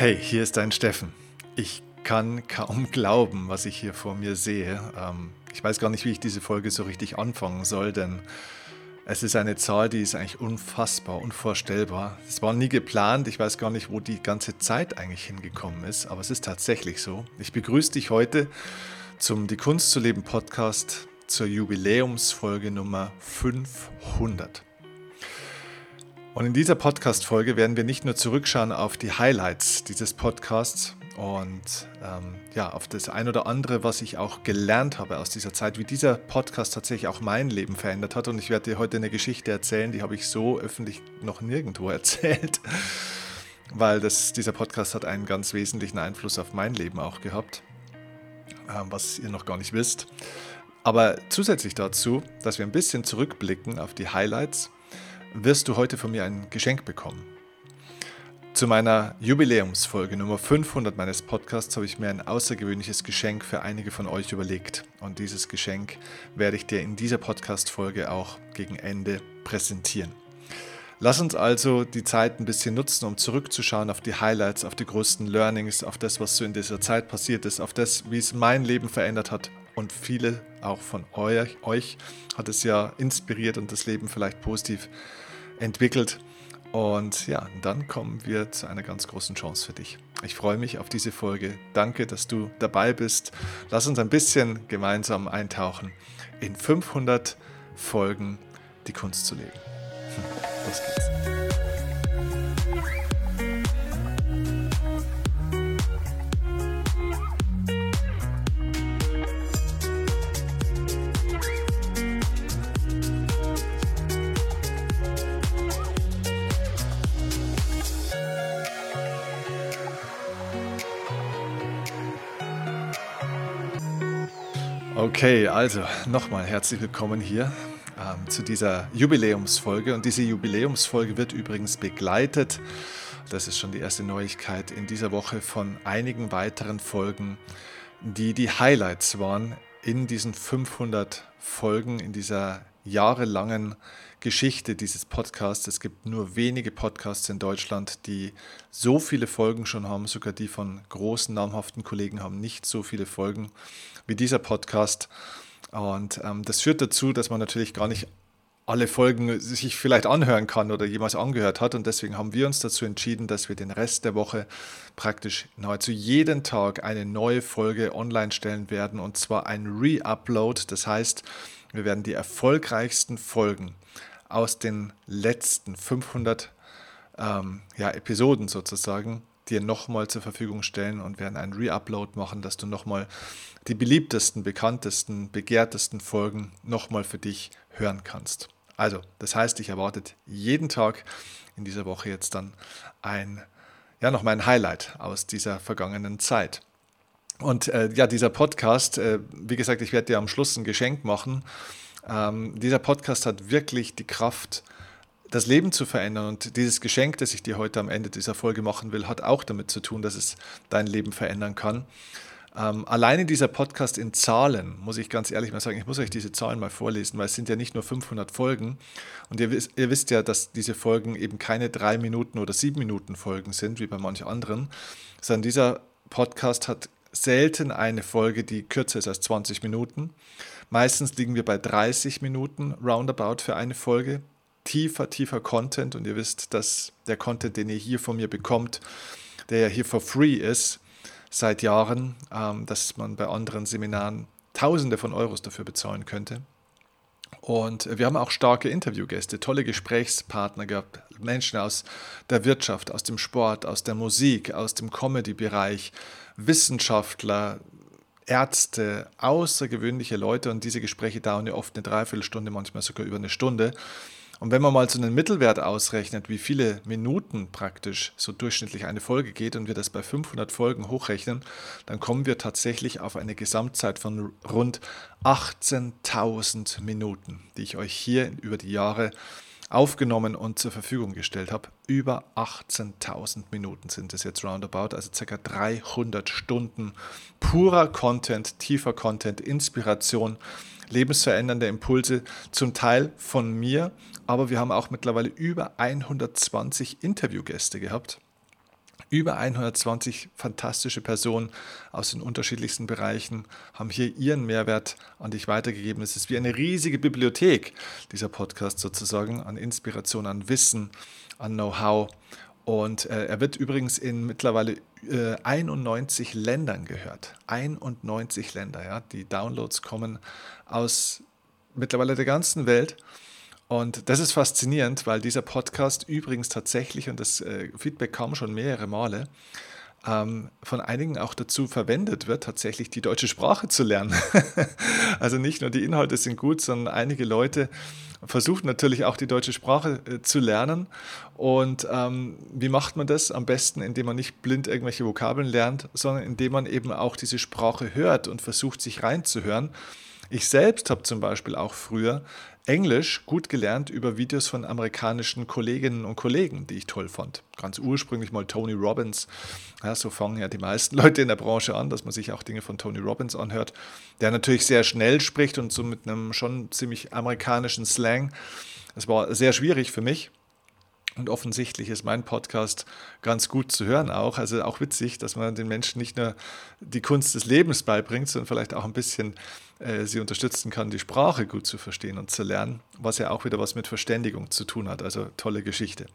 Hey, hier ist dein Steffen. Ich kann kaum glauben, was ich hier vor mir sehe. Ähm, ich weiß gar nicht, wie ich diese Folge so richtig anfangen soll, denn es ist eine Zahl, die ist eigentlich unfassbar, unvorstellbar. Es war nie geplant. Ich weiß gar nicht, wo die ganze Zeit eigentlich hingekommen ist, aber es ist tatsächlich so. Ich begrüße dich heute zum Die Kunst zu leben Podcast zur Jubiläumsfolge Nummer 500. Und in dieser Podcast-Folge werden wir nicht nur zurückschauen auf die Highlights dieses Podcasts und ähm, ja, auf das ein oder andere, was ich auch gelernt habe aus dieser Zeit, wie dieser Podcast tatsächlich auch mein Leben verändert hat. Und ich werde dir heute eine Geschichte erzählen, die habe ich so öffentlich noch nirgendwo erzählt, weil das, dieser Podcast hat einen ganz wesentlichen Einfluss auf mein Leben auch gehabt, äh, was ihr noch gar nicht wisst. Aber zusätzlich dazu, dass wir ein bisschen zurückblicken auf die Highlights wirst du heute von mir ein Geschenk bekommen. Zu meiner Jubiläumsfolge Nummer 500 meines Podcasts habe ich mir ein außergewöhnliches Geschenk für einige von euch überlegt. Und dieses Geschenk werde ich dir in dieser Podcast-Folge auch gegen Ende präsentieren. Lass uns also die Zeit ein bisschen nutzen, um zurückzuschauen auf die Highlights, auf die größten Learnings, auf das, was so in dieser Zeit passiert ist, auf das, wie es mein Leben verändert hat und viele auch von euch, euch hat es ja inspiriert und das Leben vielleicht positiv entwickelt. Und ja, dann kommen wir zu einer ganz großen Chance für dich. Ich freue mich auf diese Folge. Danke, dass du dabei bist. Lass uns ein bisschen gemeinsam eintauchen in 500 Folgen die Kunst zu leben. Los geht's. Okay, also nochmal herzlich willkommen hier ähm, zu dieser Jubiläumsfolge. Und diese Jubiläumsfolge wird übrigens begleitet, das ist schon die erste Neuigkeit in dieser Woche, von einigen weiteren Folgen, die die Highlights waren in diesen 500 Folgen, in dieser jahrelangen Geschichte dieses Podcasts. Es gibt nur wenige Podcasts in Deutschland, die so viele Folgen schon haben. Sogar die von großen, namhaften Kollegen haben nicht so viele Folgen wie dieser Podcast. Und ähm, das führt dazu, dass man natürlich gar nicht alle Folgen sich vielleicht anhören kann oder jemals angehört hat. Und deswegen haben wir uns dazu entschieden, dass wir den Rest der Woche praktisch nahezu jeden Tag eine neue Folge online stellen werden. Und zwar ein Re-Upload. Das heißt, wir werden die erfolgreichsten Folgen aus den letzten 500 ähm, ja, Episoden sozusagen dir nochmal zur Verfügung stellen und werden einen Re-Upload machen, dass du nochmal die beliebtesten, bekanntesten, begehrtesten Folgen nochmal für dich hören kannst. Also, das heißt, ich erwartet jeden Tag in dieser Woche jetzt dann ein, ja, noch mein Highlight aus dieser vergangenen Zeit. Und äh, ja, dieser Podcast, äh, wie gesagt, ich werde dir am Schluss ein Geschenk machen. Ähm, dieser Podcast hat wirklich die Kraft, das Leben zu verändern. Und dieses Geschenk, das ich dir heute am Ende dieser Folge machen will, hat auch damit zu tun, dass es dein Leben verändern kann. Ähm, alleine dieser Podcast in Zahlen, muss ich ganz ehrlich mal sagen, ich muss euch diese Zahlen mal vorlesen, weil es sind ja nicht nur 500 Folgen. Und ihr, wisst, ihr wisst ja, dass diese Folgen eben keine drei Minuten oder sieben Minuten Folgen sind, wie bei manch anderen, sondern dieser Podcast hat selten eine Folge, die kürzer ist als 20 Minuten. Meistens liegen wir bei 30 Minuten roundabout für eine Folge tiefer, tiefer Content und ihr wisst, dass der Content, den ihr hier von mir bekommt, der ja hier for free ist, seit Jahren, ähm, dass man bei anderen Seminaren Tausende von Euros dafür bezahlen könnte. Und wir haben auch starke Interviewgäste, tolle Gesprächspartner gehabt, Menschen aus der Wirtschaft, aus dem Sport, aus der Musik, aus dem Comedy-Bereich, Wissenschaftler, Ärzte, außergewöhnliche Leute und diese Gespräche dauern ja oft eine Dreiviertelstunde, manchmal sogar über eine Stunde. Und wenn man mal so einen Mittelwert ausrechnet, wie viele Minuten praktisch so durchschnittlich eine Folge geht und wir das bei 500 Folgen hochrechnen, dann kommen wir tatsächlich auf eine Gesamtzeit von rund 18.000 Minuten, die ich euch hier über die Jahre aufgenommen und zur Verfügung gestellt habe. Über 18.000 Minuten sind es jetzt roundabout, also ca. 300 Stunden purer Content, tiefer Content, Inspiration, lebensverändernde Impulse, zum Teil von mir, aber wir haben auch mittlerweile über 120 Interviewgäste gehabt. Über 120 fantastische Personen aus den unterschiedlichsten Bereichen haben hier ihren Mehrwert an dich weitergegeben. Es ist wie eine riesige Bibliothek, dieser Podcast sozusagen, an Inspiration, an Wissen, an Know-how. Und äh, er wird übrigens in mittlerweile äh, 91 Ländern gehört. 91 Länder, ja. Die Downloads kommen aus mittlerweile der ganzen Welt. Und das ist faszinierend, weil dieser Podcast übrigens tatsächlich, und das äh, Feedback kam schon mehrere Male, ähm, von einigen auch dazu verwendet wird, tatsächlich die deutsche Sprache zu lernen. also nicht nur die Inhalte sind gut, sondern einige Leute versuchen natürlich auch die deutsche Sprache äh, zu lernen. Und ähm, wie macht man das? Am besten, indem man nicht blind irgendwelche Vokabeln lernt, sondern indem man eben auch diese Sprache hört und versucht, sich reinzuhören. Ich selbst habe zum Beispiel auch früher Englisch gut gelernt über Videos von amerikanischen Kolleginnen und Kollegen, die ich toll fand. Ganz ursprünglich mal Tony Robbins. Ja, so fangen ja die meisten Leute in der Branche an, dass man sich auch Dinge von Tony Robbins anhört, der natürlich sehr schnell spricht und so mit einem schon ziemlich amerikanischen Slang. Es war sehr schwierig für mich. Und offensichtlich ist mein Podcast ganz gut zu hören auch. Also auch witzig, dass man den Menschen nicht nur die Kunst des Lebens beibringt, sondern vielleicht auch ein bisschen äh, sie unterstützen kann, die Sprache gut zu verstehen und zu lernen, was ja auch wieder was mit Verständigung zu tun hat. Also tolle Geschichte.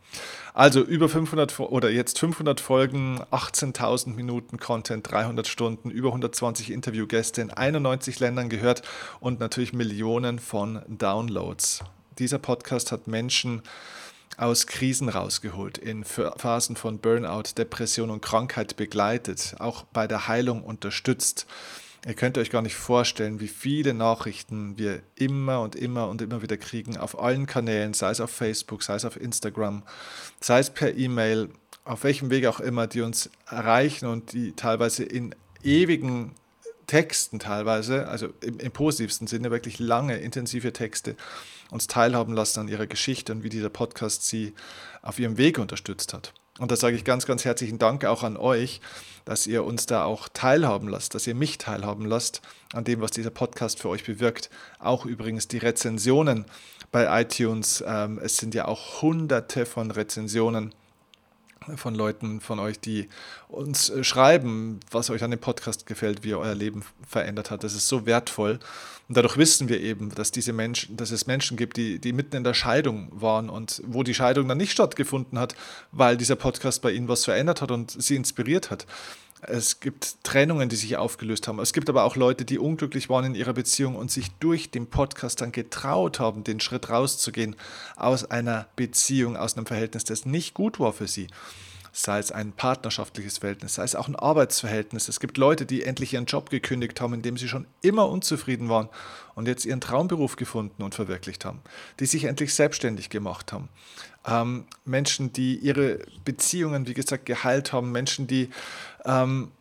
Also über 500 oder jetzt 500 Folgen, 18.000 Minuten Content, 300 Stunden, über 120 Interviewgäste in 91 Ländern gehört und natürlich Millionen von Downloads. Dieser Podcast hat Menschen aus Krisen rausgeholt, in Phasen von Burnout, Depression und Krankheit begleitet, auch bei der Heilung unterstützt. Ihr könnt euch gar nicht vorstellen, wie viele Nachrichten wir immer und immer und immer wieder kriegen auf allen Kanälen, sei es auf Facebook, sei es auf Instagram, sei es per E-Mail, auf welchem Weg auch immer, die uns erreichen und die teilweise in ewigen Texten teilweise, also im, im, positivsten Sinne wirklich lange, intensive Texte, uns teilhaben lassen an ihrer Geschichte und wie dieser Podcast sie auf ihrem Weg unterstützt hat. Und da sage ich ganz, ganz herzlichen Dank auch an euch, dass ihr uns da auch teilhaben lasst, dass ihr mich teilhaben lasst an dem, was dieser Podcast für euch bewirkt. Auch übrigens die Rezensionen bei iTunes. Ähm, es sind ja auch hunderte von Rezensionen von Leuten von euch, die uns äh, schreiben, was euch an dem Podcast gefällt, wie er euer Leben verändert hat. Das ist so wertvoll. Und dadurch wissen wir eben, dass diese Menschen, dass es Menschen gibt, die, die mitten in der Scheidung waren und wo die Scheidung dann nicht stattgefunden hat, weil dieser Podcast bei ihnen was verändert hat und sie inspiriert hat. Es gibt Trennungen, die sich aufgelöst haben. Es gibt aber auch Leute, die unglücklich waren in ihrer Beziehung und sich durch den Podcast dann getraut haben, den Schritt rauszugehen aus einer Beziehung, aus einem Verhältnis, das nicht gut war für sie sei es ein partnerschaftliches Verhältnis, sei es auch ein Arbeitsverhältnis. Es gibt Leute, die endlich ihren Job gekündigt haben, in dem sie schon immer unzufrieden waren und jetzt ihren Traumberuf gefunden und verwirklicht haben, die sich endlich selbstständig gemacht haben. Ähm, Menschen, die ihre Beziehungen, wie gesagt, geheilt haben, Menschen, die ähm,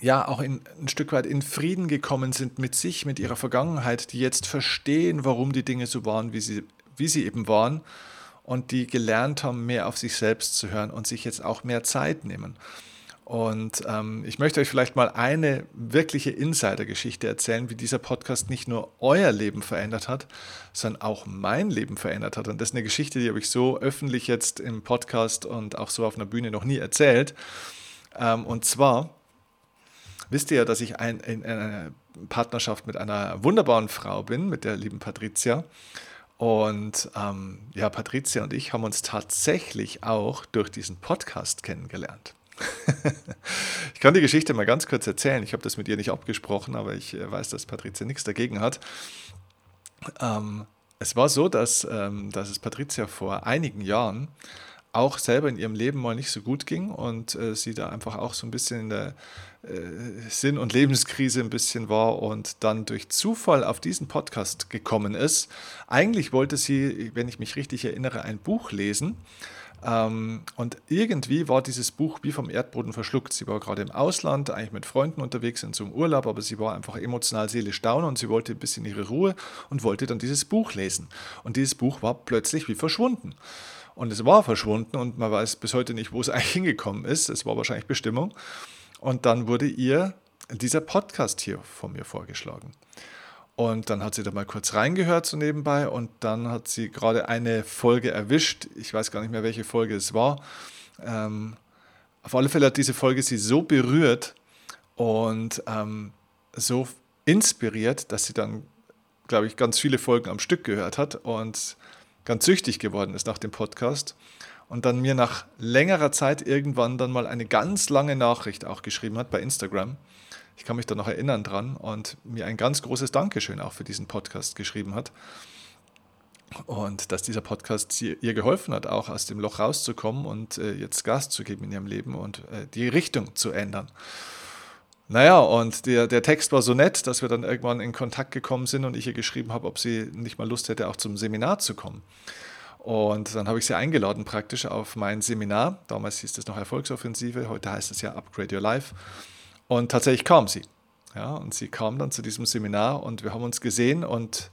ja auch in, ein Stück weit in Frieden gekommen sind mit sich, mit ihrer Vergangenheit, die jetzt verstehen, warum die Dinge so waren, wie sie, wie sie eben waren und die gelernt haben, mehr auf sich selbst zu hören und sich jetzt auch mehr Zeit nehmen. Und ähm, ich möchte euch vielleicht mal eine wirkliche Insider-Geschichte erzählen, wie dieser Podcast nicht nur euer Leben verändert hat, sondern auch mein Leben verändert hat. Und das ist eine Geschichte, die habe ich so öffentlich jetzt im Podcast und auch so auf einer Bühne noch nie erzählt. Ähm, und zwar wisst ihr ja, dass ich ein, in einer Partnerschaft mit einer wunderbaren Frau bin, mit der lieben Patricia. Und ähm, ja, Patricia und ich haben uns tatsächlich auch durch diesen Podcast kennengelernt. ich kann die Geschichte mal ganz kurz erzählen. Ich habe das mit ihr nicht abgesprochen, aber ich äh, weiß, dass Patricia nichts dagegen hat. Ähm, es war so, dass, ähm, dass es Patricia vor einigen Jahren auch selber in ihrem Leben mal nicht so gut ging und äh, sie da einfach auch so ein bisschen in der äh, Sinn- und Lebenskrise ein bisschen war und dann durch Zufall auf diesen Podcast gekommen ist. Eigentlich wollte sie, wenn ich mich richtig erinnere, ein Buch lesen. Ähm, und irgendwie war dieses Buch wie vom Erdboden verschluckt. Sie war gerade im Ausland, eigentlich mit Freunden unterwegs in so einem Urlaub, aber sie war einfach emotional seelisch down und sie wollte ein bisschen ihre Ruhe und wollte dann dieses Buch lesen. Und dieses Buch war plötzlich wie verschwunden. Und es war verschwunden und man weiß bis heute nicht, wo es eigentlich hingekommen ist. Es war wahrscheinlich Bestimmung. Und dann wurde ihr dieser Podcast hier von mir vorgeschlagen. Und dann hat sie da mal kurz reingehört so nebenbei und dann hat sie gerade eine Folge erwischt. Ich weiß gar nicht mehr, welche Folge es war. Ähm, auf alle Fälle hat diese Folge sie so berührt und ähm, so inspiriert, dass sie dann, glaube ich, ganz viele Folgen am Stück gehört hat und ganz süchtig geworden ist nach dem Podcast und dann mir nach längerer Zeit irgendwann dann mal eine ganz lange Nachricht auch geschrieben hat bei Instagram. Ich kann mich da noch erinnern dran und mir ein ganz großes Dankeschön auch für diesen Podcast geschrieben hat. Und dass dieser Podcast ihr geholfen hat, auch aus dem Loch rauszukommen und äh, jetzt Gas zu geben in ihrem Leben und äh, die Richtung zu ändern. Naja, und der, der Text war so nett, dass wir dann irgendwann in Kontakt gekommen sind und ich ihr geschrieben habe, ob sie nicht mal Lust hätte, auch zum Seminar zu kommen. Und dann habe ich sie eingeladen praktisch auf mein Seminar. Damals hieß es noch Erfolgsoffensive, heute heißt es ja Upgrade Your Life. Und tatsächlich kam sie. Ja, und sie kam dann zu diesem Seminar und wir haben uns gesehen und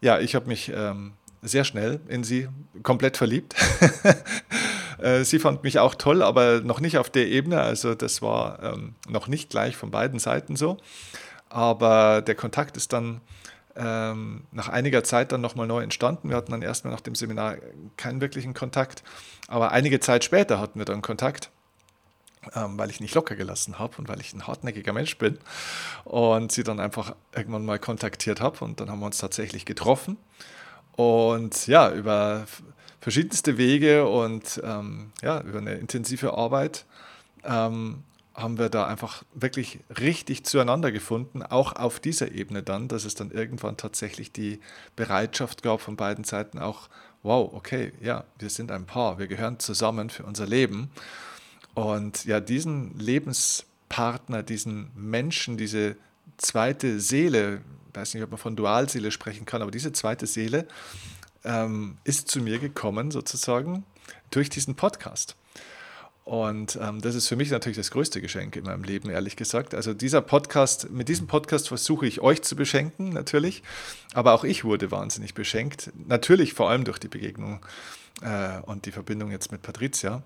ja, ich habe mich ähm, sehr schnell in sie komplett verliebt. Äh, sie fand mich auch toll, aber noch nicht auf der Ebene. Also das war ähm, noch nicht gleich von beiden Seiten so. Aber der Kontakt ist dann ähm, nach einiger Zeit dann nochmal neu entstanden. Wir hatten dann erstmal nach dem Seminar keinen wirklichen Kontakt. Aber einige Zeit später hatten wir dann Kontakt. Ähm, weil ich nicht locker gelassen habe und weil ich ein hartnäckiger Mensch bin und sie dann einfach irgendwann mal kontaktiert habe und dann haben wir uns tatsächlich getroffen und ja, über verschiedenste Wege und ähm, ja, über eine intensive Arbeit ähm, haben wir da einfach wirklich richtig zueinander gefunden, auch auf dieser Ebene dann, dass es dann irgendwann tatsächlich die Bereitschaft gab von beiden Seiten auch, wow, okay, ja, wir sind ein Paar, wir gehören zusammen für unser Leben. Und ja, diesen Lebenspartner, diesen Menschen, diese zweite Seele, ich weiß nicht, ob man von Dualseele sprechen kann, aber diese zweite Seele ähm, ist zu mir gekommen, sozusagen, durch diesen Podcast. Und ähm, das ist für mich natürlich das größte Geschenk in meinem Leben, ehrlich gesagt. Also dieser Podcast, mit diesem Podcast versuche ich euch zu beschenken, natürlich. Aber auch ich wurde wahnsinnig beschenkt. Natürlich vor allem durch die Begegnung äh, und die Verbindung jetzt mit Patricia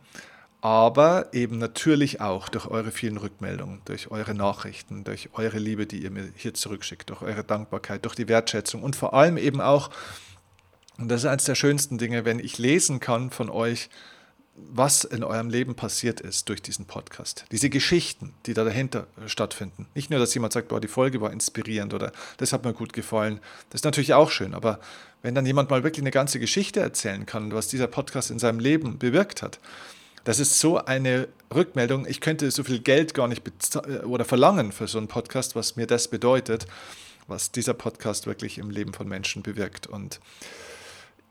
aber eben natürlich auch durch eure vielen Rückmeldungen, durch eure Nachrichten, durch eure Liebe, die ihr mir hier zurückschickt, durch eure Dankbarkeit, durch die Wertschätzung und vor allem eben auch, und das ist eines der schönsten Dinge, wenn ich lesen kann von euch, was in eurem Leben passiert ist durch diesen Podcast. Diese Geschichten, die da dahinter stattfinden. Nicht nur, dass jemand sagt, boah, die Folge war inspirierend oder das hat mir gut gefallen. Das ist natürlich auch schön, aber wenn dann jemand mal wirklich eine ganze Geschichte erzählen kann, was dieser Podcast in seinem Leben bewirkt hat, das ist so eine Rückmeldung. Ich könnte so viel Geld gar nicht äh, oder verlangen für so einen Podcast, was mir das bedeutet, was dieser Podcast wirklich im Leben von Menschen bewirkt. Und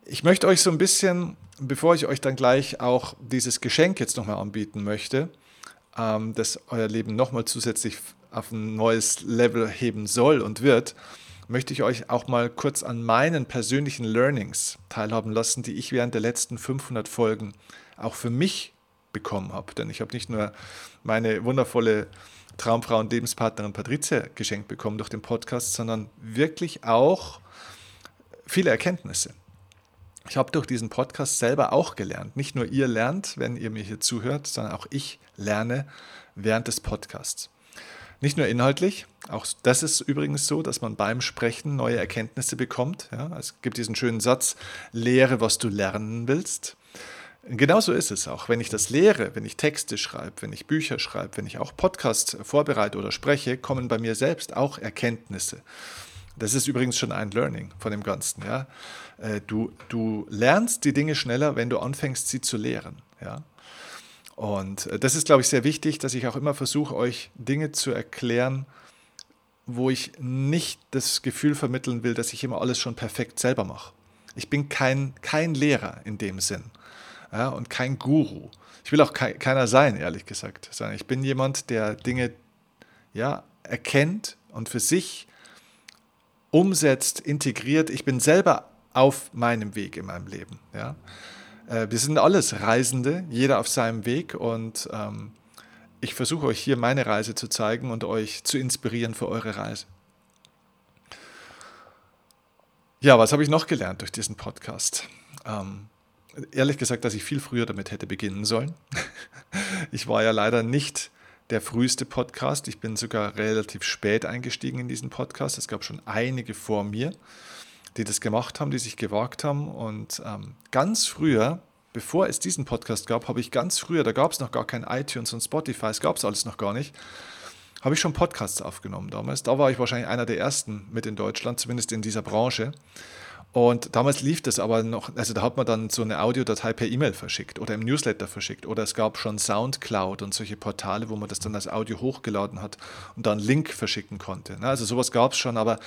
ich möchte euch so ein bisschen, bevor ich euch dann gleich auch dieses Geschenk jetzt nochmal anbieten möchte, ähm, das euer Leben nochmal zusätzlich auf ein neues Level heben soll und wird, möchte ich euch auch mal kurz an meinen persönlichen Learnings teilhaben lassen, die ich während der letzten 500 Folgen auch für mich bekommen habe. Denn ich habe nicht nur meine wundervolle Traumfrau und Lebenspartnerin Patricia geschenkt bekommen durch den Podcast, sondern wirklich auch viele Erkenntnisse. Ich habe durch diesen Podcast selber auch gelernt. Nicht nur ihr lernt, wenn ihr mir hier zuhört, sondern auch ich lerne während des Podcasts. Nicht nur inhaltlich, auch das ist übrigens so, dass man beim Sprechen neue Erkenntnisse bekommt. Ja, es gibt diesen schönen Satz, lehre, was du lernen willst. Genauso ist es auch. Wenn ich das lehre, wenn ich Texte schreibe, wenn ich Bücher schreibe, wenn ich auch Podcasts vorbereite oder spreche, kommen bei mir selbst auch Erkenntnisse. Das ist übrigens schon ein Learning von dem Ganzen. Ja? Äh, du, du lernst die Dinge schneller, wenn du anfängst, sie zu lehren. Ja? Und äh, das ist, glaube ich, sehr wichtig, dass ich auch immer versuche, euch Dinge zu erklären, wo ich nicht das Gefühl vermitteln will, dass ich immer alles schon perfekt selber mache. Ich bin kein, kein Lehrer in dem Sinn ja, und kein Guru. Ich will auch ke keiner sein, ehrlich gesagt. Ich bin jemand, der Dinge ja, erkennt und für sich umsetzt, integriert. Ich bin selber auf meinem Weg in meinem Leben. Ja. Äh, wir sind alles Reisende, jeder auf seinem Weg und ähm, ich versuche euch hier meine Reise zu zeigen und euch zu inspirieren für eure Reise. Ja, was habe ich noch gelernt durch diesen Podcast? Ähm, ehrlich gesagt, dass ich viel früher damit hätte beginnen sollen. Ich war ja leider nicht der früheste Podcast. Ich bin sogar relativ spät eingestiegen in diesen Podcast. Es gab schon einige vor mir, die das gemacht haben, die sich gewagt haben. Und ähm, ganz früher, bevor es diesen Podcast gab, habe ich ganz früher, da gab es noch gar kein iTunes und Spotify, es gab es alles noch gar nicht, habe ich schon Podcasts aufgenommen damals. Da war ich wahrscheinlich einer der ersten mit in Deutschland, zumindest in dieser Branche. Und damals lief das aber noch, also da hat man dann so eine Audiodatei per E-Mail verschickt oder im Newsletter verschickt oder es gab schon Soundcloud und solche Portale, wo man das dann als Audio hochgeladen hat und dann einen Link verschicken konnte. Also sowas gab es schon, aber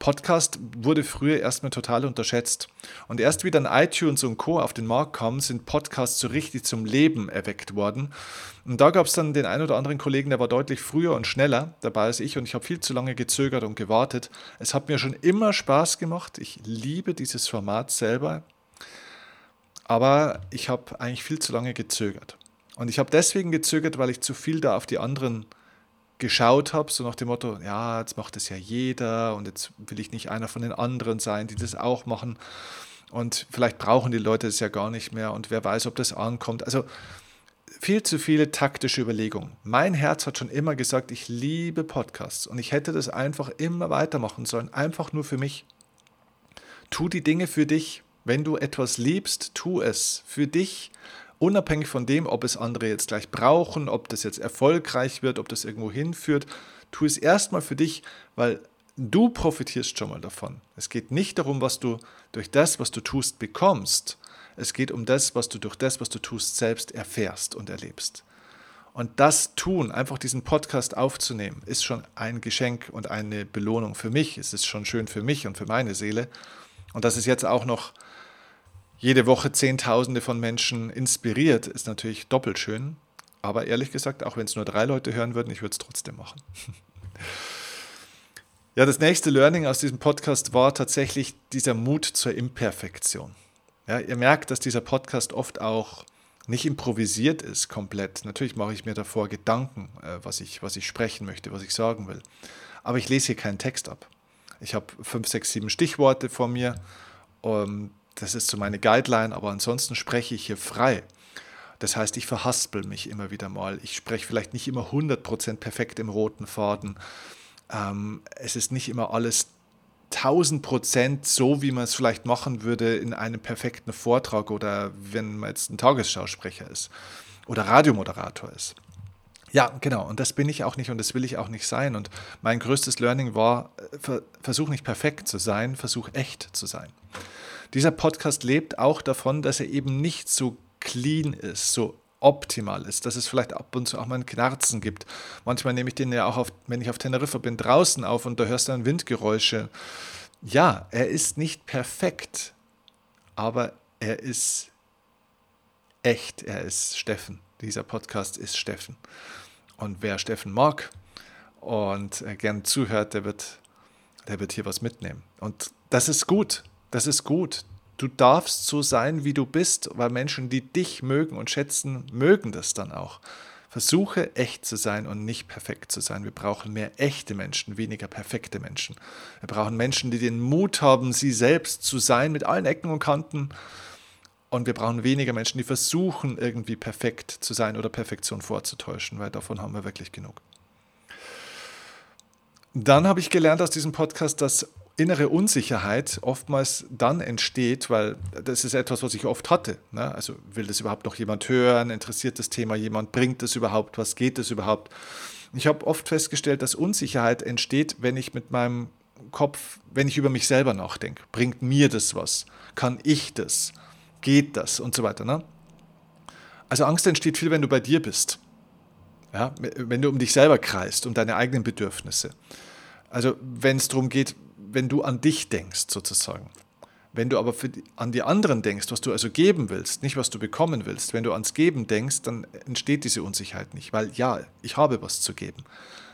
Podcast wurde früher erstmal total unterschätzt. Und erst wie dann iTunes und Co. auf den Markt kamen, sind Podcasts so richtig zum Leben erweckt worden. Und da gab es dann den einen oder anderen Kollegen, der war deutlich früher und schneller dabei als ich und ich habe viel zu lange gezögert und gewartet. Es hat mir schon immer Spaß gemacht. Ich liebe dieses Format selber. Aber ich habe eigentlich viel zu lange gezögert. Und ich habe deswegen gezögert, weil ich zu viel da auf die anderen geschaut habe, so nach dem Motto, ja, jetzt macht es ja jeder und jetzt will ich nicht einer von den anderen sein, die das auch machen. Und vielleicht brauchen die Leute es ja gar nicht mehr und wer weiß, ob das ankommt. Also viel zu viele taktische Überlegungen. Mein Herz hat schon immer gesagt, ich liebe Podcasts und ich hätte das einfach immer weitermachen sollen, einfach nur für mich. Tu die Dinge für dich. Wenn du etwas liebst, tu es für dich unabhängig von dem, ob es andere jetzt gleich brauchen, ob das jetzt erfolgreich wird, ob das irgendwo hinführt, tu es erstmal für dich, weil du profitierst schon mal davon. Es geht nicht darum, was du durch das, was du tust, bekommst. Es geht um das, was du durch das, was du tust, selbst erfährst und erlebst. Und das tun, einfach diesen Podcast aufzunehmen, ist schon ein Geschenk und eine Belohnung für mich. Es ist schon schön für mich und für meine Seele. Und dass es jetzt auch noch jede Woche Zehntausende von Menschen inspiriert, ist natürlich doppelt schön. Aber ehrlich gesagt, auch wenn es nur drei Leute hören würden, ich würde es trotzdem machen. ja, das nächste Learning aus diesem Podcast war tatsächlich dieser Mut zur Imperfektion. Ja, ihr merkt, dass dieser Podcast oft auch nicht improvisiert ist komplett. Natürlich mache ich mir davor Gedanken, äh, was, ich, was ich sprechen möchte, was ich sagen will. Aber ich lese hier keinen Text ab. Ich habe fünf, sechs, sieben Stichworte vor mir. Das ist so meine Guideline, aber ansonsten spreche ich hier frei. Das heißt, ich verhaspel mich immer wieder mal. Ich spreche vielleicht nicht immer 100% perfekt im roten Faden. Ähm, es ist nicht immer alles 1000% so, wie man es vielleicht machen würde in einem perfekten Vortrag oder wenn man jetzt ein Tagesschausprecher ist oder Radiomoderator ist. Ja, genau. Und das bin ich auch nicht und das will ich auch nicht sein. Und mein größtes Learning war, äh, versuch nicht perfekt zu sein, versuch echt zu sein. Dieser Podcast lebt auch davon, dass er eben nicht so clean ist, so optimal ist, dass es vielleicht ab und zu auch mal ein Knarzen gibt. Manchmal nehme ich den ja auch, auf, wenn ich auf Teneriffa bin, draußen auf und da hörst du dann Windgeräusche. Ja, er ist nicht perfekt, aber er ist echt, er ist Steffen. Dieser Podcast ist Steffen. Und wer Steffen mag und gern zuhört, der wird, der wird hier was mitnehmen. Und das ist gut. Das ist gut. Du darfst so sein, wie du bist, weil Menschen, die dich mögen und schätzen, mögen das dann auch. Versuche echt zu sein und nicht perfekt zu sein. Wir brauchen mehr echte Menschen, weniger perfekte Menschen. Wir brauchen Menschen, die den Mut haben, sie selbst zu sein, mit allen Ecken und Kanten. Und wir brauchen weniger Menschen, die versuchen, irgendwie perfekt zu sein oder Perfektion vorzutäuschen, weil davon haben wir wirklich genug. Dann habe ich gelernt aus diesem Podcast, dass innere Unsicherheit oftmals dann entsteht, weil das ist etwas, was ich oft hatte. Ne? Also will das überhaupt noch jemand hören? Interessiert das Thema jemand? Bringt das überhaupt? Was geht das überhaupt? Ich habe oft festgestellt, dass Unsicherheit entsteht, wenn ich mit meinem Kopf, wenn ich über mich selber nachdenke. Bringt mir das was? Kann ich das? Geht das? Und so weiter. Ne? Also Angst entsteht viel, wenn du bei dir bist. Ja? Wenn du um dich selber kreist, um deine eigenen Bedürfnisse. Also wenn es darum geht, wenn du an dich denkst, sozusagen. Wenn du aber die, an die anderen denkst, was du also geben willst, nicht was du bekommen willst, wenn du ans Geben denkst, dann entsteht diese Unsicherheit nicht, weil ja, ich habe was zu geben.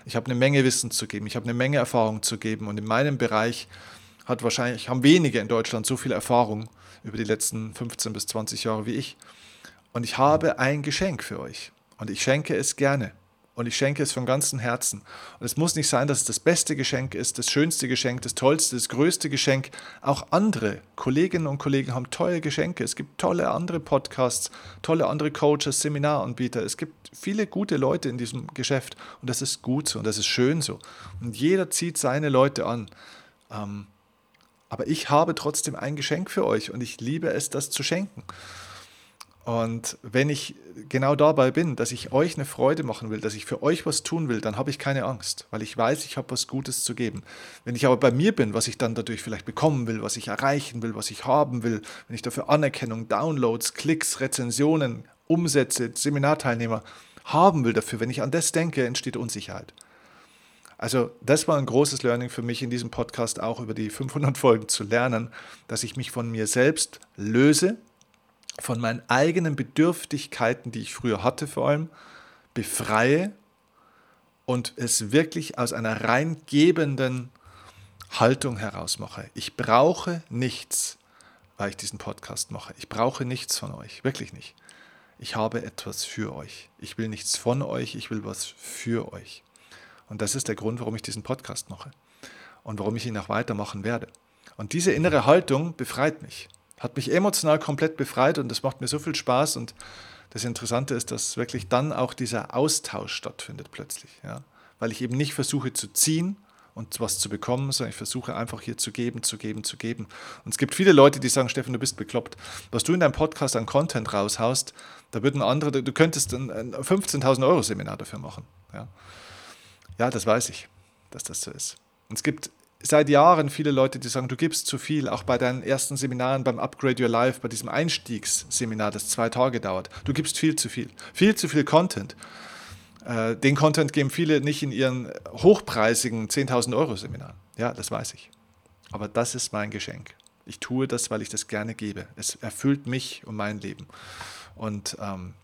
Ich habe eine Menge Wissen zu geben, ich habe eine Menge Erfahrung zu geben und in meinem Bereich hat wahrscheinlich, haben wenige in Deutschland so viel Erfahrung über die letzten 15 bis 20 Jahre wie ich. Und ich habe ein Geschenk für euch und ich schenke es gerne. Und ich schenke es von ganzem Herzen. Und es muss nicht sein, dass es das beste Geschenk ist, das schönste Geschenk, das tollste, das größte Geschenk. Auch andere Kolleginnen und Kollegen haben tolle Geschenke. Es gibt tolle andere Podcasts, tolle andere Coaches, Seminaranbieter. Es gibt viele gute Leute in diesem Geschäft. Und das ist gut so und das ist schön so. Und jeder zieht seine Leute an. Ähm, aber ich habe trotzdem ein Geschenk für euch und ich liebe es, das zu schenken. Und wenn ich genau dabei bin, dass ich euch eine Freude machen will, dass ich für euch was tun will, dann habe ich keine Angst, weil ich weiß, ich habe was Gutes zu geben. Wenn ich aber bei mir bin, was ich dann dadurch vielleicht bekommen will, was ich erreichen will, was ich haben will, wenn ich dafür Anerkennung, Downloads, Klicks, Rezensionen, Umsätze, Seminarteilnehmer haben will dafür, wenn ich an das denke, entsteht Unsicherheit. Also das war ein großes Learning für mich in diesem Podcast auch über die 500 Folgen zu lernen, dass ich mich von mir selbst löse, von meinen eigenen Bedürftigkeiten, die ich früher hatte vor allem, befreie und es wirklich aus einer rein gebenden Haltung heraus mache. Ich brauche nichts, weil ich diesen Podcast mache. Ich brauche nichts von euch, wirklich nicht. Ich habe etwas für euch. Ich will nichts von euch, ich will was für euch. Und das ist der Grund, warum ich diesen Podcast mache und warum ich ihn auch weitermachen werde. Und diese innere Haltung befreit mich hat mich emotional komplett befreit und das macht mir so viel Spaß. Und das Interessante ist, dass wirklich dann auch dieser Austausch stattfindet plötzlich. Ja? Weil ich eben nicht versuche zu ziehen und was zu bekommen, sondern ich versuche einfach hier zu geben, zu geben, zu geben. Und es gibt viele Leute, die sagen, Steffen, du bist bekloppt. Was du in deinem Podcast an Content raushaust, da würden andere, du könntest ein 15.000 Euro Seminar dafür machen. Ja? ja, das weiß ich, dass das so ist. Und es gibt seit Jahren viele Leute, die sagen, du gibst zu viel, auch bei deinen ersten Seminaren beim Upgrade Your Life, bei diesem Einstiegsseminar, das zwei Tage dauert. Du gibst viel zu viel, viel zu viel Content. Äh, den Content geben viele nicht in ihren hochpreisigen 10.000 Euro Seminaren. Ja, das weiß ich. Aber das ist mein Geschenk. Ich tue das, weil ich das gerne gebe. Es erfüllt mich und mein Leben. Und ähm,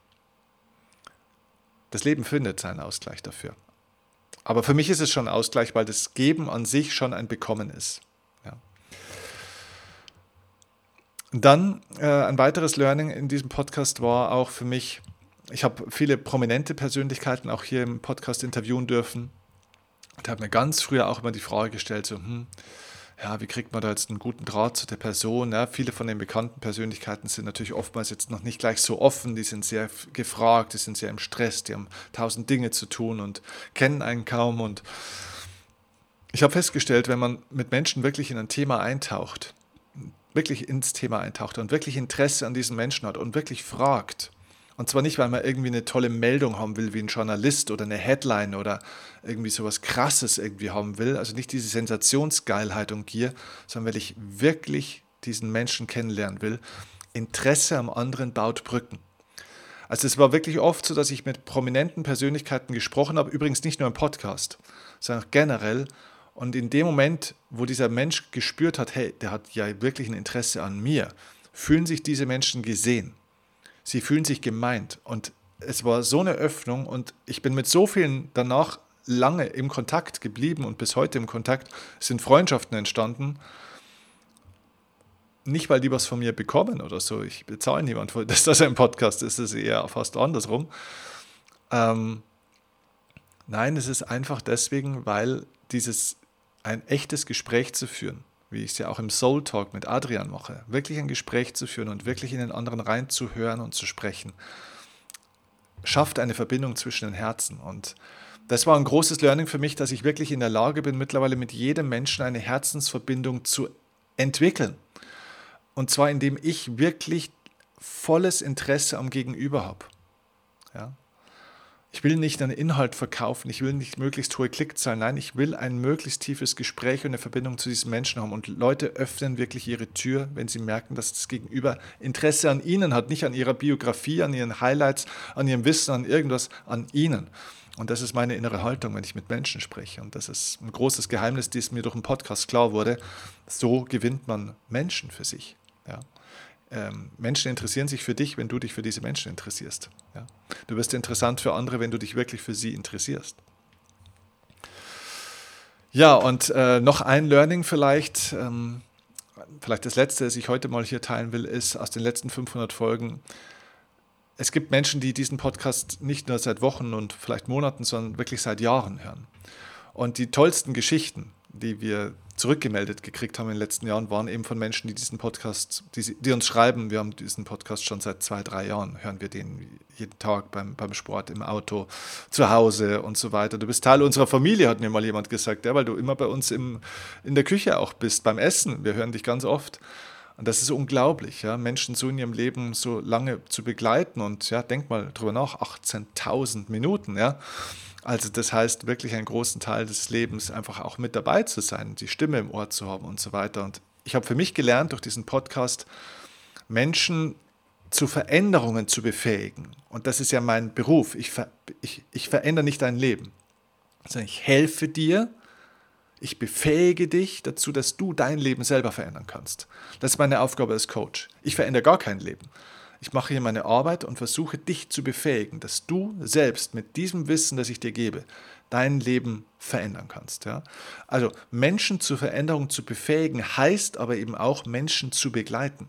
das Leben findet seinen Ausgleich dafür. Aber für mich ist es schon Ausgleich, weil das Geben an sich schon ein Bekommen ist. Ja. Dann äh, ein weiteres Learning in diesem Podcast war auch für mich, ich habe viele prominente Persönlichkeiten auch hier im Podcast interviewen dürfen und habe mir ganz früher auch immer die Frage gestellt, so, hm, ja, wie kriegt man da jetzt einen guten Draht zu der Person? Ja, viele von den bekannten Persönlichkeiten sind natürlich oftmals jetzt noch nicht gleich so offen, die sind sehr gefragt, die sind sehr im Stress, die haben tausend Dinge zu tun und kennen einen kaum. Und ich habe festgestellt, wenn man mit Menschen wirklich in ein Thema eintaucht, wirklich ins Thema eintaucht und wirklich Interesse an diesen Menschen hat und wirklich fragt, und zwar nicht, weil man irgendwie eine tolle Meldung haben will, wie ein Journalist oder eine Headline oder irgendwie sowas Krasses irgendwie haben will. Also nicht diese Sensationsgeilheit und Gier, sondern weil ich wirklich diesen Menschen kennenlernen will. Interesse am anderen baut Brücken. Also es war wirklich oft so, dass ich mit prominenten Persönlichkeiten gesprochen habe, übrigens nicht nur im Podcast, sondern generell. Und in dem Moment, wo dieser Mensch gespürt hat, hey, der hat ja wirklich ein Interesse an mir, fühlen sich diese Menschen gesehen. Sie fühlen sich gemeint. Und es war so eine Öffnung und ich bin mit so vielen danach lange im Kontakt geblieben und bis heute im Kontakt sind Freundschaften entstanden. Nicht, weil die was von mir bekommen oder so. Ich bezahle niemand, dass das ein Podcast ist, das ist eher fast andersrum. Ähm, nein, es ist einfach deswegen, weil dieses ein echtes Gespräch zu führen, wie ich es ja auch im Soul Talk mit Adrian mache, wirklich ein Gespräch zu führen und wirklich in den anderen reinzuhören und zu sprechen, schafft eine Verbindung zwischen den Herzen. Und das war ein großes Learning für mich, dass ich wirklich in der Lage bin, mittlerweile mit jedem Menschen eine Herzensverbindung zu entwickeln. Und zwar indem ich wirklich volles Interesse am Gegenüber habe. Ja? Ich will nicht einen Inhalt verkaufen, ich will nicht möglichst hohe Klickzahlen, nein, ich will ein möglichst tiefes Gespräch und eine Verbindung zu diesen Menschen haben. Und Leute öffnen wirklich ihre Tür, wenn sie merken, dass das Gegenüber Interesse an ihnen hat, nicht an ihrer Biografie, an ihren Highlights, an ihrem Wissen, an irgendwas, an ihnen. Und das ist meine innere Haltung, wenn ich mit Menschen spreche. Und das ist ein großes Geheimnis, das mir durch einen Podcast klar wurde. So gewinnt man Menschen für sich. Ja ähm, Menschen interessieren sich für dich, wenn du dich für diese Menschen interessierst. Ja? Du wirst interessant für andere, wenn du dich wirklich für sie interessierst. Ja, und äh, noch ein Learning vielleicht, ähm, vielleicht das letzte, das ich heute mal hier teilen will, ist aus den letzten 500 Folgen. Es gibt Menschen, die diesen Podcast nicht nur seit Wochen und vielleicht Monaten, sondern wirklich seit Jahren hören. Und die tollsten Geschichten, die wir zurückgemeldet gekriegt haben in den letzten Jahren, waren eben von Menschen, die diesen Podcast, die, die, uns schreiben, wir haben diesen Podcast schon seit zwei, drei Jahren, hören wir den jeden Tag beim, beim Sport, im Auto, zu Hause und so weiter. Du bist Teil unserer Familie, hat mir mal jemand gesagt, ja, weil du immer bei uns im, in der Küche auch bist, beim Essen. Wir hören dich ganz oft. Und das ist unglaublich, ja, Menschen so in ihrem Leben so lange zu begleiten. Und ja, denk mal drüber nach, 18.000 Minuten, ja. Also das heißt, wirklich einen großen Teil des Lebens einfach auch mit dabei zu sein, die Stimme im Ohr zu haben und so weiter. Und ich habe für mich gelernt, durch diesen Podcast Menschen zu Veränderungen zu befähigen. Und das ist ja mein Beruf. Ich, ver ich, ich verändere nicht dein Leben, sondern ich helfe dir, ich befähige dich dazu, dass du dein Leben selber verändern kannst. Das ist meine Aufgabe als Coach. Ich verändere gar kein Leben. Ich mache hier meine Arbeit und versuche dich zu befähigen, dass du selbst mit diesem Wissen, das ich dir gebe, dein Leben verändern kannst. Ja? Also Menschen zur Veränderung zu befähigen, heißt aber eben auch Menschen zu begleiten.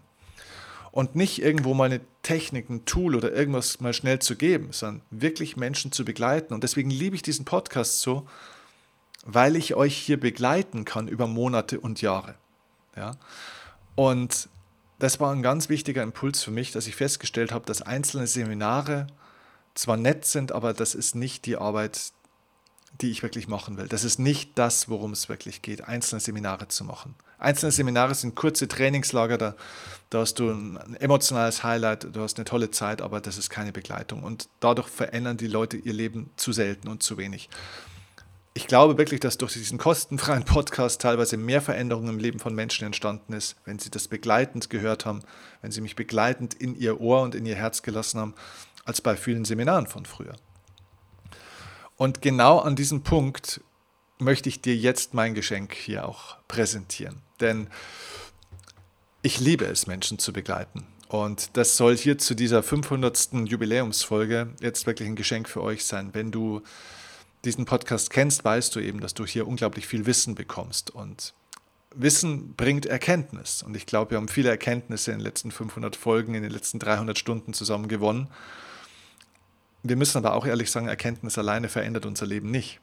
Und nicht irgendwo mal eine Technik, ein Tool oder irgendwas mal schnell zu geben, sondern wirklich Menschen zu begleiten. Und deswegen liebe ich diesen Podcast so, weil ich euch hier begleiten kann über Monate und Jahre. Ja? Und das war ein ganz wichtiger Impuls für mich, dass ich festgestellt habe, dass einzelne Seminare zwar nett sind, aber das ist nicht die Arbeit, die ich wirklich machen will. Das ist nicht das, worum es wirklich geht, einzelne Seminare zu machen. Einzelne Seminare sind kurze Trainingslager, da, da hast du ein emotionales Highlight, du hast eine tolle Zeit, aber das ist keine Begleitung. Und dadurch verändern die Leute ihr Leben zu selten und zu wenig ich glaube wirklich, dass durch diesen kostenfreien Podcast teilweise mehr Veränderung im Leben von Menschen entstanden ist, wenn sie das begleitend gehört haben, wenn sie mich begleitend in ihr Ohr und in ihr Herz gelassen haben, als bei vielen Seminaren von früher. Und genau an diesem Punkt möchte ich dir jetzt mein Geschenk hier auch präsentieren. Denn ich liebe es, Menschen zu begleiten. Und das soll hier zu dieser 500. Jubiläumsfolge jetzt wirklich ein Geschenk für euch sein, wenn du diesen Podcast kennst, weißt du eben, dass du hier unglaublich viel Wissen bekommst. Und Wissen bringt Erkenntnis. Und ich glaube, wir haben viele Erkenntnisse in den letzten 500 Folgen, in den letzten 300 Stunden zusammen gewonnen. Wir müssen aber auch ehrlich sagen, Erkenntnis alleine verändert unser Leben nicht.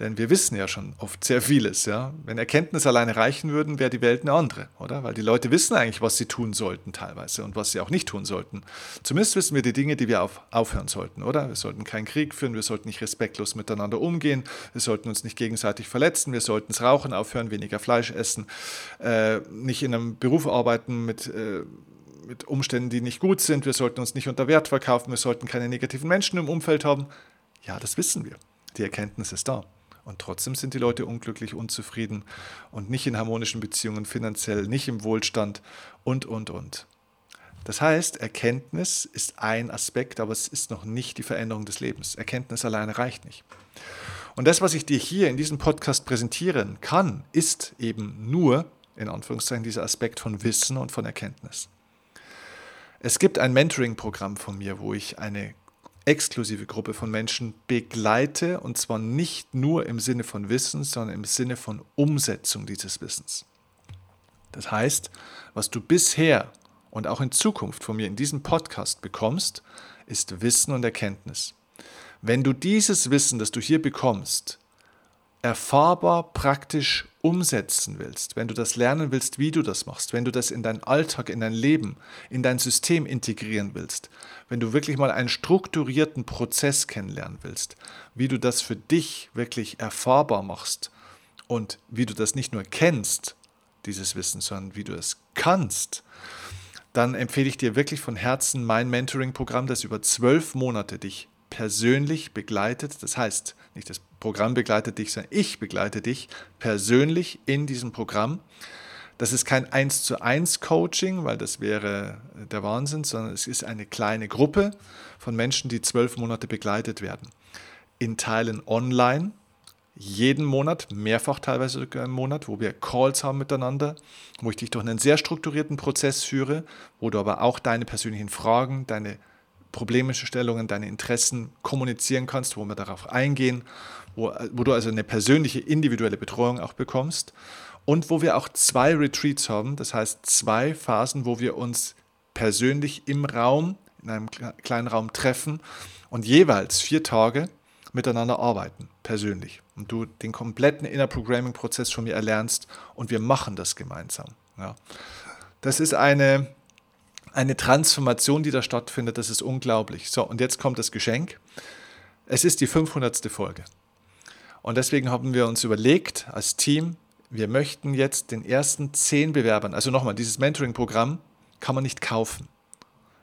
Denn wir wissen ja schon oft sehr vieles. Ja? Wenn Erkenntnis alleine reichen würden, wäre die Welt eine andere, oder? Weil die Leute wissen eigentlich, was sie tun sollten teilweise und was sie auch nicht tun sollten. Zumindest wissen wir die Dinge, die wir auf, aufhören sollten, oder? Wir sollten keinen Krieg führen, wir sollten nicht respektlos miteinander umgehen, wir sollten uns nicht gegenseitig verletzen, wir sollten das Rauchen aufhören, weniger Fleisch essen, äh, nicht in einem Beruf arbeiten mit... Äh, mit Umständen, die nicht gut sind. Wir sollten uns nicht unter Wert verkaufen. Wir sollten keine negativen Menschen im Umfeld haben. Ja, das wissen wir. Die Erkenntnis ist da. Und trotzdem sind die Leute unglücklich, unzufrieden und nicht in harmonischen Beziehungen, finanziell, nicht im Wohlstand und, und, und. Das heißt, Erkenntnis ist ein Aspekt, aber es ist noch nicht die Veränderung des Lebens. Erkenntnis alleine reicht nicht. Und das, was ich dir hier in diesem Podcast präsentieren kann, ist eben nur, in Anführungszeichen, dieser Aspekt von Wissen und von Erkenntnis. Es gibt ein Mentoring-Programm von mir, wo ich eine exklusive Gruppe von Menschen begleite und zwar nicht nur im Sinne von Wissen, sondern im Sinne von Umsetzung dieses Wissens. Das heißt, was du bisher und auch in Zukunft von mir in diesem Podcast bekommst, ist Wissen und Erkenntnis. Wenn du dieses Wissen, das du hier bekommst, erfahrbar, praktisch umsetzen willst, wenn du das lernen willst, wie du das machst, wenn du das in deinen Alltag, in dein Leben, in dein System integrieren willst, wenn du wirklich mal einen strukturierten Prozess kennenlernen willst, wie du das für dich wirklich erfahrbar machst und wie du das nicht nur kennst, dieses Wissen, sondern wie du es kannst, dann empfehle ich dir wirklich von Herzen mein Mentoring-Programm, das über zwölf Monate dich persönlich begleitet. Das heißt, nicht das Programm begleitet dich, sondern ich begleite dich persönlich in diesem Programm. Das ist kein 1 zu 1 Coaching, weil das wäre der Wahnsinn, sondern es ist eine kleine Gruppe von Menschen, die zwölf Monate begleitet werden. In Teilen online, jeden Monat, mehrfach teilweise sogar im Monat, wo wir Calls haben miteinander, wo ich dich durch einen sehr strukturierten Prozess führe, wo du aber auch deine persönlichen Fragen, deine problemische Stellungen, deine Interessen kommunizieren kannst, wo wir darauf eingehen, wo, wo du also eine persönliche, individuelle Betreuung auch bekommst und wo wir auch zwei Retreats haben, das heißt zwei Phasen, wo wir uns persönlich im Raum, in einem kleinen Raum treffen und jeweils vier Tage miteinander arbeiten, persönlich. Und du den kompletten Inner Programming Prozess von mir erlernst und wir machen das gemeinsam. Ja. Das ist eine eine Transformation, die da stattfindet, das ist unglaublich. So, und jetzt kommt das Geschenk. Es ist die 500. Folge. Und deswegen haben wir uns überlegt, als Team wir möchten jetzt den ersten zehn Bewerbern, also nochmal, dieses Mentoring-Programm kann man nicht kaufen.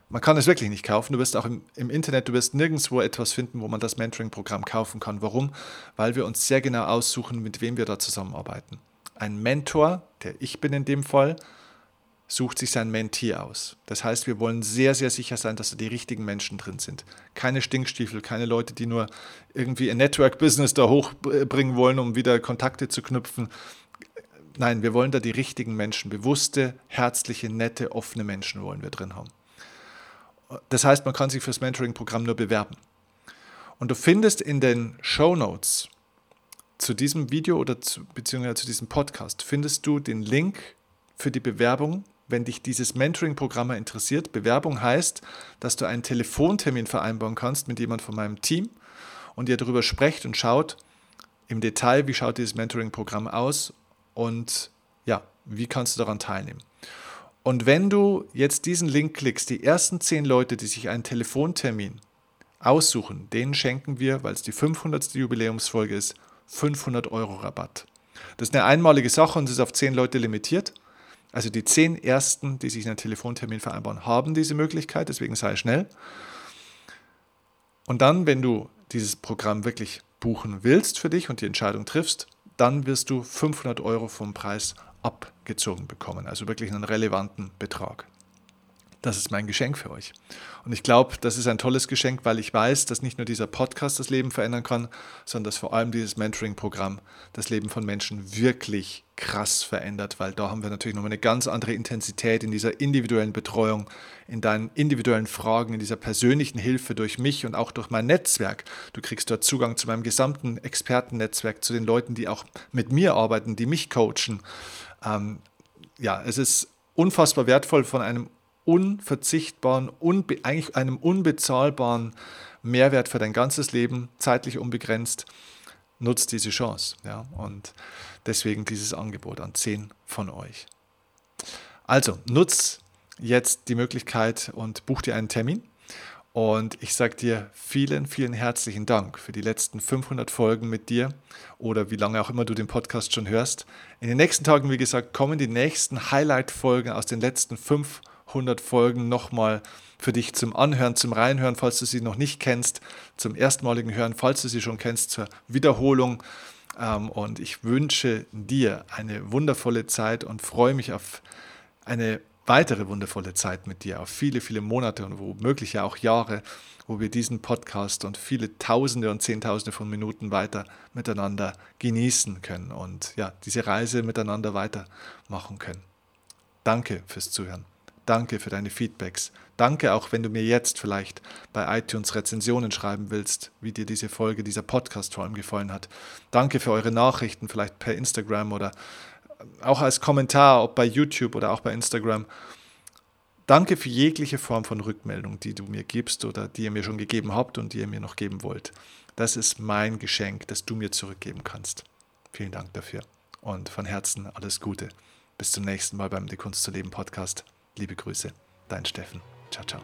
Man kann es wirklich nicht kaufen. Du wirst auch im, im Internet, du wirst nirgendwo etwas finden, wo man das Mentoring-Programm kaufen kann. Warum? Weil wir uns sehr genau aussuchen, mit wem wir da zusammenarbeiten. Ein Mentor, der ich bin in dem Fall, sucht sich sein Mentee aus. Das heißt, wir wollen sehr, sehr sicher sein, dass da die richtigen Menschen drin sind. Keine Stinkstiefel, keine Leute, die nur irgendwie ein Network-Business da hochbringen wollen, um wieder Kontakte zu knüpfen. Nein, wir wollen da die richtigen Menschen, bewusste, herzliche, nette, offene Menschen wollen wir drin haben. Das heißt, man kann sich fürs Mentoring-Programm nur bewerben. Und du findest in den Show Notes zu diesem Video oder zu, beziehungsweise zu diesem Podcast, findest du den Link für die Bewerbung, wenn dich dieses Mentoring-Programm interessiert. Bewerbung heißt, dass du einen Telefontermin vereinbaren kannst mit jemandem von meinem Team und ihr darüber sprecht und schaut im Detail, wie schaut dieses Mentoring-Programm aus und ja, wie kannst du daran teilnehmen. Und wenn du jetzt diesen Link klickst, die ersten zehn Leute, die sich einen Telefontermin aussuchen, denen schenken wir, weil es die 500. Jubiläumsfolge ist, 500 Euro Rabatt. Das ist eine einmalige Sache und es ist auf zehn Leute limitiert. Also die zehn ersten, die sich einen Telefontermin vereinbaren, haben diese Möglichkeit, deswegen sei schnell. Und dann, wenn du dieses Programm wirklich buchen willst für dich und die Entscheidung triffst, dann wirst du 500 Euro vom Preis abgezogen bekommen, also wirklich einen relevanten Betrag. Das ist mein Geschenk für euch. Und ich glaube, das ist ein tolles Geschenk, weil ich weiß, dass nicht nur dieser Podcast das Leben verändern kann, sondern dass vor allem dieses Mentoring-Programm das Leben von Menschen wirklich krass verändert, weil da haben wir natürlich nochmal eine ganz andere Intensität in dieser individuellen Betreuung, in deinen individuellen Fragen, in dieser persönlichen Hilfe durch mich und auch durch mein Netzwerk. Du kriegst dort Zugang zu meinem gesamten Expertennetzwerk, zu den Leuten, die auch mit mir arbeiten, die mich coachen. Ähm, ja, es ist unfassbar wertvoll von einem unverzichtbaren, unbe eigentlich einem unbezahlbaren Mehrwert für dein ganzes Leben, zeitlich unbegrenzt, nutzt diese Chance. Ja? Und deswegen dieses Angebot an zehn von euch. Also, nutz jetzt die Möglichkeit und buch dir einen Termin. Und ich sage dir vielen, vielen herzlichen Dank für die letzten 500 Folgen mit dir oder wie lange auch immer du den Podcast schon hörst. In den nächsten Tagen, wie gesagt, kommen die nächsten Highlight-Folgen aus den letzten 500 100 Folgen nochmal für dich zum Anhören, zum Reinhören, falls du sie noch nicht kennst, zum erstmaligen Hören, falls du sie schon kennst, zur Wiederholung. Ähm, und ich wünsche dir eine wundervolle Zeit und freue mich auf eine weitere wundervolle Zeit mit dir, auf viele, viele Monate und womöglich ja auch Jahre, wo wir diesen Podcast und viele Tausende und Zehntausende von Minuten weiter miteinander genießen können und ja, diese Reise miteinander weitermachen können. Danke fürs Zuhören. Danke für deine Feedbacks. Danke auch, wenn du mir jetzt vielleicht bei iTunes Rezensionen schreiben willst, wie dir diese Folge, dieser Podcast vor allem gefallen hat. Danke für eure Nachrichten, vielleicht per Instagram oder auch als Kommentar, ob bei YouTube oder auch bei Instagram. Danke für jegliche Form von Rückmeldung, die du mir gibst oder die ihr mir schon gegeben habt und die ihr mir noch geben wollt. Das ist mein Geschenk, das du mir zurückgeben kannst. Vielen Dank dafür und von Herzen alles Gute. Bis zum nächsten Mal beim Die Kunst zu leben Podcast. Liebe Grüße, dein Steffen. Ciao, ciao.